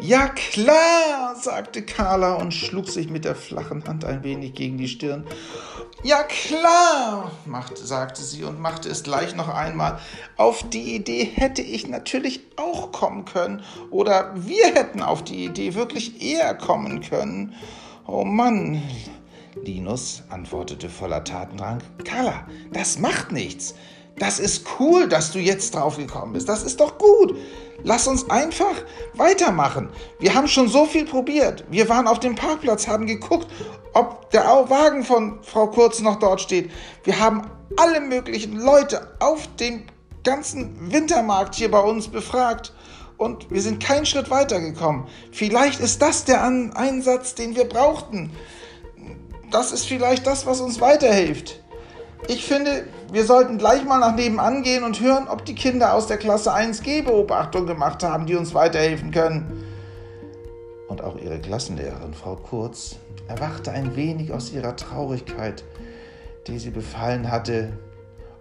Ja klar, sagte Carla und schlug sich mit der flachen Hand ein wenig gegen die Stirn. Ja klar, machte, sagte sie und machte es gleich noch einmal. Auf die Idee hätte ich natürlich auch kommen können. Oder wir hätten auf die Idee wirklich eher kommen können. Oh Mann. Linus antwortete voller Tatendrang. Carla, das macht nichts. Das ist cool, dass du jetzt draufgekommen bist. Das ist doch gut. Lass uns einfach weitermachen. Wir haben schon so viel probiert. Wir waren auf dem Parkplatz, haben geguckt, ob der Wagen von Frau Kurz noch dort steht. Wir haben alle möglichen Leute auf dem ganzen Wintermarkt hier bei uns befragt und wir sind keinen Schritt weitergekommen. Vielleicht ist das der Einsatz, den wir brauchten. Das ist vielleicht das, was uns weiterhilft. Ich finde, wir sollten gleich mal nach nebenan gehen und hören, ob die Kinder aus der Klasse 1G Beobachtung gemacht haben, die uns weiterhelfen können. Und auch ihre Klassenlehrerin, Frau Kurz, erwachte ein wenig aus ihrer Traurigkeit, die sie befallen hatte,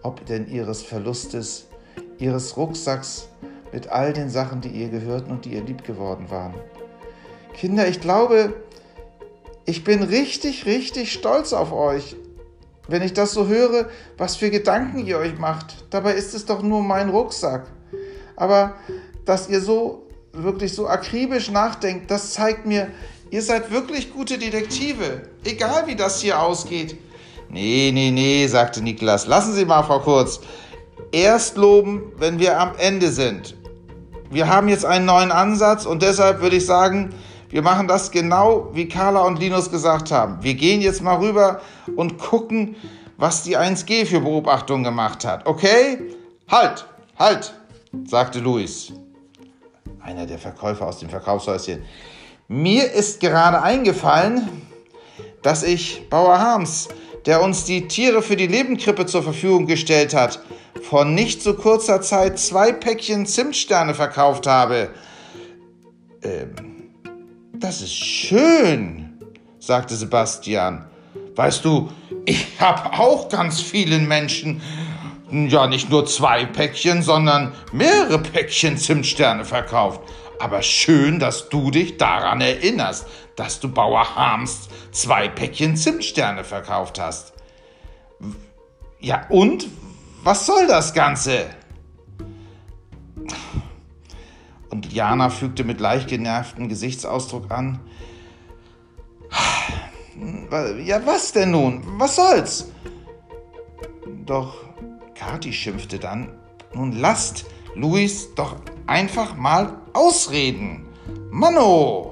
ob denn ihres Verlustes, ihres Rucksacks mit all den Sachen, die ihr gehörten und die ihr lieb geworden waren. Kinder, ich glaube, ich bin richtig, richtig stolz auf euch. Wenn ich das so höre, was für Gedanken ihr euch macht, dabei ist es doch nur mein Rucksack. Aber dass ihr so wirklich so akribisch nachdenkt, das zeigt mir, ihr seid wirklich gute Detektive, egal wie das hier ausgeht. Nee, nee, nee, sagte Niklas. Lassen Sie mal, Frau Kurz. Erst loben, wenn wir am Ende sind. Wir haben jetzt einen neuen Ansatz und deshalb würde ich sagen, wir machen das genau, wie Carla und Linus gesagt haben. Wir gehen jetzt mal rüber und gucken, was die 1G für Beobachtungen gemacht hat. Okay? Halt, halt, sagte Luis, einer der Verkäufer aus dem Verkaufshäuschen. Mir ist gerade eingefallen, dass ich Bauer Harms, der uns die Tiere für die Lebenkrippe zur Verfügung gestellt hat, vor nicht so kurzer Zeit zwei Päckchen Zimtsterne verkauft habe. Ähm, das ist schön, sagte Sebastian. Weißt du, ich habe auch ganz vielen Menschen, ja nicht nur zwei Päckchen, sondern mehrere Päckchen Zimtsterne verkauft. Aber schön, dass du dich daran erinnerst, dass du Bauer Harms zwei Päckchen Zimtsterne verkauft hast. Ja, und was soll das Ganze? Und Jana fügte mit leicht genervtem Gesichtsausdruck an. Ja, was denn nun? Was soll's? Doch Kathi schimpfte dann. Nun lasst Luis doch einfach mal ausreden. Manno!